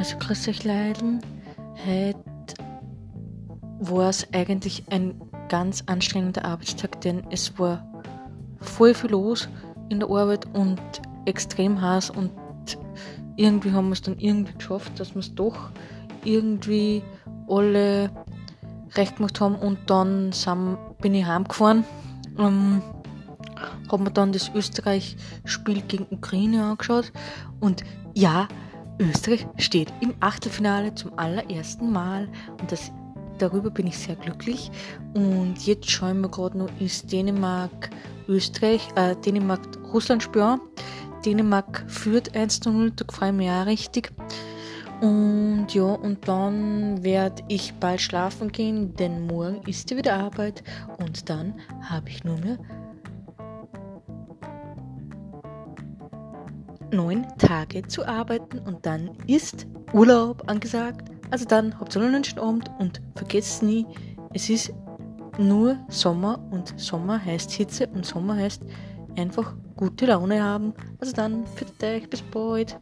Also euch Leiden. Heute war es eigentlich ein ganz anstrengender Arbeitstag, denn es war voll viel los in der Arbeit und extrem heiß und irgendwie haben wir es dann irgendwie geschafft, dass wir es doch irgendwie alle recht gemacht haben und dann sind, bin ich heimgefahren. Ähm, habe mir dann das Österreich-Spiel gegen Ukraine angeschaut und ja, Österreich steht im Achtelfinale zum allerersten Mal und das, darüber bin ich sehr glücklich. Und jetzt schauen wir gerade noch ist Dänemark, Österreich, äh, Dänemark, Russland spielen. Dänemark führt 1 zu 0, da freue ich mich auch richtig. Und ja, und dann werde ich bald schlafen gehen, denn morgen ist ja wieder Arbeit und dann habe ich nur mehr neun Tage zu arbeiten und dann ist Urlaub angesagt. Also dann habt ihr einen schönen Abend und vergesst nie, es ist nur Sommer und Sommer heißt Hitze und Sommer heißt einfach gute Laune haben. Also dann, für euch, bis bald.